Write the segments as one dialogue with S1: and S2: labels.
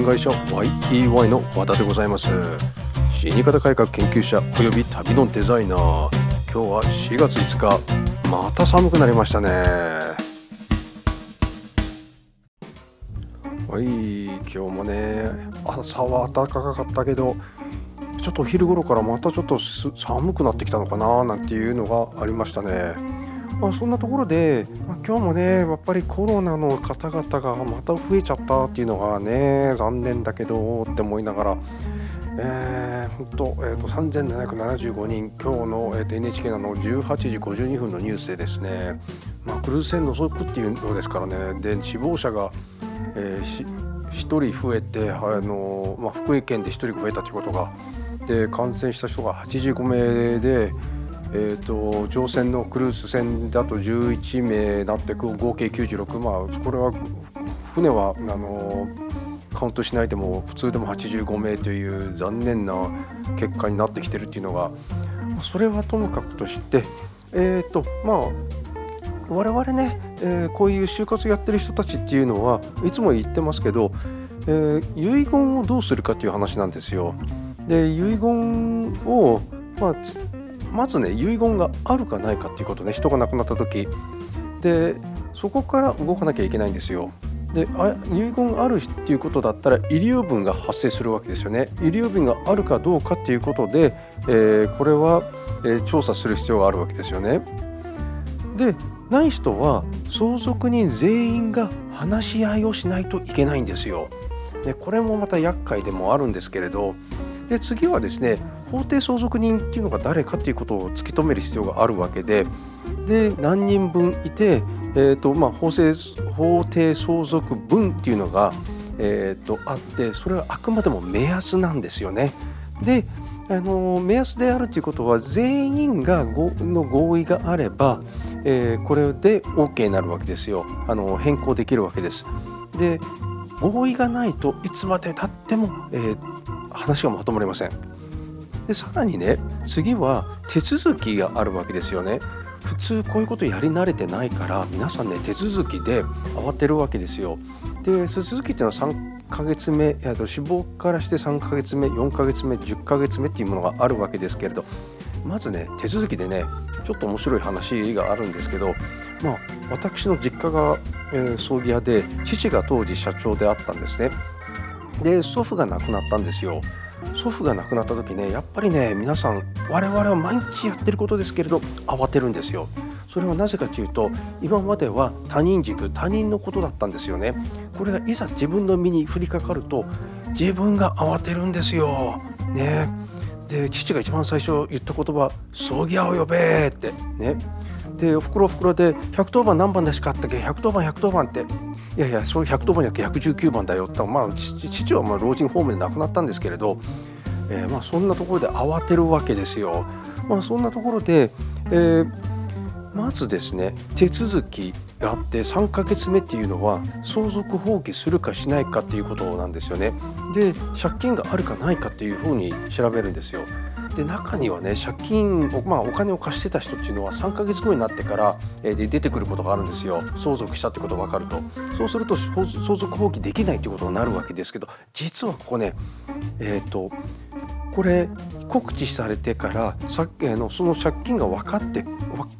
S1: 新会社 YEY の和田でございます。死に方改革研究者および旅のデザイナー。今日は4月5日。また寒くなりましたね。はい今日もね朝は暖かかったけどちょっとお昼頃からまたちょっと寒くなってきたのかななんていうのがありましたね。まあ、そんなところで、まあ、今日もねやっぱりコロナの方々がまた増えちゃったっていうのがね残念だけどって思いながら。えー、ほんと,、えーと、3775人、今日の、えーと、NHK の18時52分のニュースでですね、まあ、クルーズ船除くっていうのですからね、で死亡者が、えー、1人増えて、あのまあ、福井県で1人増えたということが、で感染した人が85名で、えーと、乗船のクルーズ船だと11名なって合計96まあこれは船はあのカウントしないでも普通でも85名という残念な結果になってきてるっていうのがそれはともかくとしてえ、ー、とまあ我々ね、えー、こういう就活やってる人たちっていうのはいつも言ってますけど、えー、遺言をどうするかっていう話なんですよ。で遺言を、まあ、まずね遺言があるかないかっていうことね人が亡くなった時でそこから動かなきゃいけないんですよ。で遺言があるっていうことだったら遺留分が発生するわけですよね。遺留分があるかどうかっていうことで、えー、これは、えー、調査する必要があるわけですよね。でない人は相続人全員が話し合いをしないといけないんですよ。でこれもまた厄介でもあるんですけれどで次はですね法定相続人っていうのが誰かっていうことを突き止める必要があるわけでで何人分いて、えーとまあ、法制法定相続分っていうのが、えーと、あってそれはあくまでも目安なんですよね。であの目安であるということは全員がごの合意があれば、えー、これで OK になるわけですよあの変更できるわけです。で合意がないといつまでたっても、えー、話がまとまりません。でさらにね次は手続きがあるわけですよね。普通こういうことやり慣れてないから皆さんね手続きで慌てるわけですよ。で手続きっていうのは3ヶ月目死亡からして3ヶ月目4ヶ月目10ヶ月目っていうものがあるわけですけれどまずね手続きでねちょっと面白い話があるんですけどまあ私の実家が、えー、葬儀屋で父が当時社長であったんですね。で祖父が亡くなったんですよ。祖父が亡くなった時ねやっぱりね皆さん我々は毎日やってることですけれど慌てるんですよ。それはなぜかというと今までは他人軸他人のことだったんですよね。これがいざ自分の身に降りかかると自分が慌てるんですよ。ね。で父が一番最初言った言葉「葬儀屋を呼べ」ってね。でおふくろおふくろで110番何番でしかあったっけ110番110番っていやいやそういう110番じゃなくて119番だよってまあ父はまあ老人ホームで亡くなったんですけれど、えー、まあそんなところで慌てるわけですよ。まあ、そんなところで、えー、まずですね手続きがあって3ヶ月目っていうのは相続放棄するかしないかっていうことなんですよね。で借金があるかないかっていうふうに調べるんですよ。で中にはね借金を、まあ、お金を貸してた人っていうのは3ヶ月後になってから、えー、で出てくることがあるんですよ相続したってことが分かるとそうすると相続放棄できないっていうことになるわけですけど実はここねえっ、ー、とこれ告知されてからさっきのその借金が分かって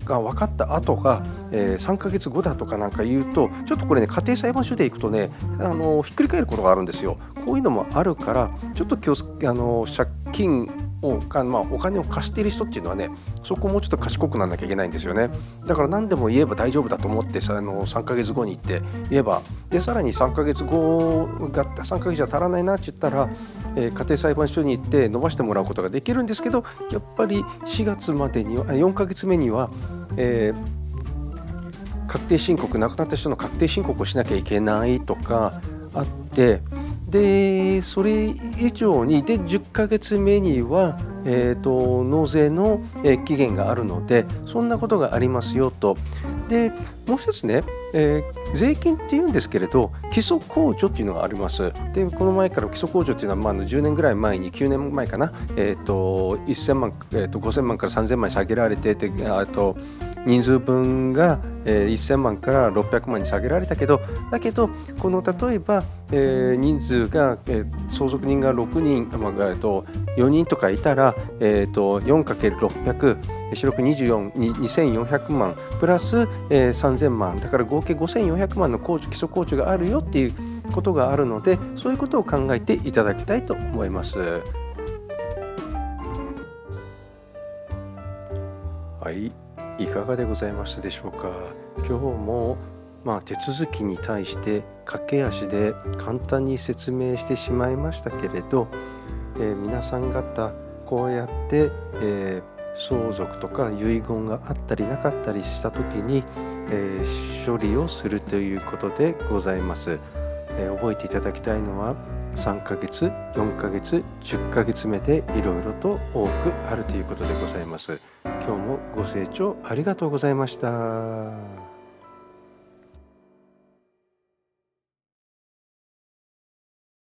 S1: 分かった後が、えー、3ヶ月後だとかなんか言うとちょっとこれね家庭裁判所で行くとねあのひっくり返ることがあるんですよ。こういうのもあるからちょっと気をあの借金をまあ、お金を貸している人っていうのはねそこをもうちょっと賢くならなきゃいけないんですよね。だから何でも言えば大丈夫だと思ってさあの3ヶ月後に行って言えばでさらに3ヶ月後が3ヶ月じゃ足らないなって言ったら、えー、家庭裁判所に行って伸ばしてもらうことができるんですけどやっぱり4月までには4ヶ月目には、えー、確定申告亡くなった人の確定申告をしなきゃいけないとかあってでそれ以上にで10ヶ月目には、えーと、納税の、え期限があるのでそんなことがありますよと。でもう一つね、えー、税金っていうんですけれど基礎控除っていうのがあります。でこの前から基礎控除っていうのは、まあ、10年ぐらい前に9年前かな、えーと、1000万、えーと、5000万から3000万下げられててあと人数分が、えー、1000万から600万に下げられたけどだけどこの例えば、えー、人数が、えー、相続人が6人、まあえー、と4人とかいたら、えー、と 4×600 四六24 2400万プラス、えー、3000万。だから合計5400万の控除基礎控除があるよっていうことがあるのでそういうことを考えていただきたいと思います。はい。いかがでございましたでしょうか？今日もまあ、手続きに対して駆け足で簡単に説明してしまいましたけれど、えー、皆さん方こうやって、えー、相続とか遺言があったりなかったりした時に、えー、処理をするということでございます、え覚えていただきたいのは3ヶ月4ヶ月10ヶ月目でいろいろと多くあるということでございます今日もご清聴ありがとうございました。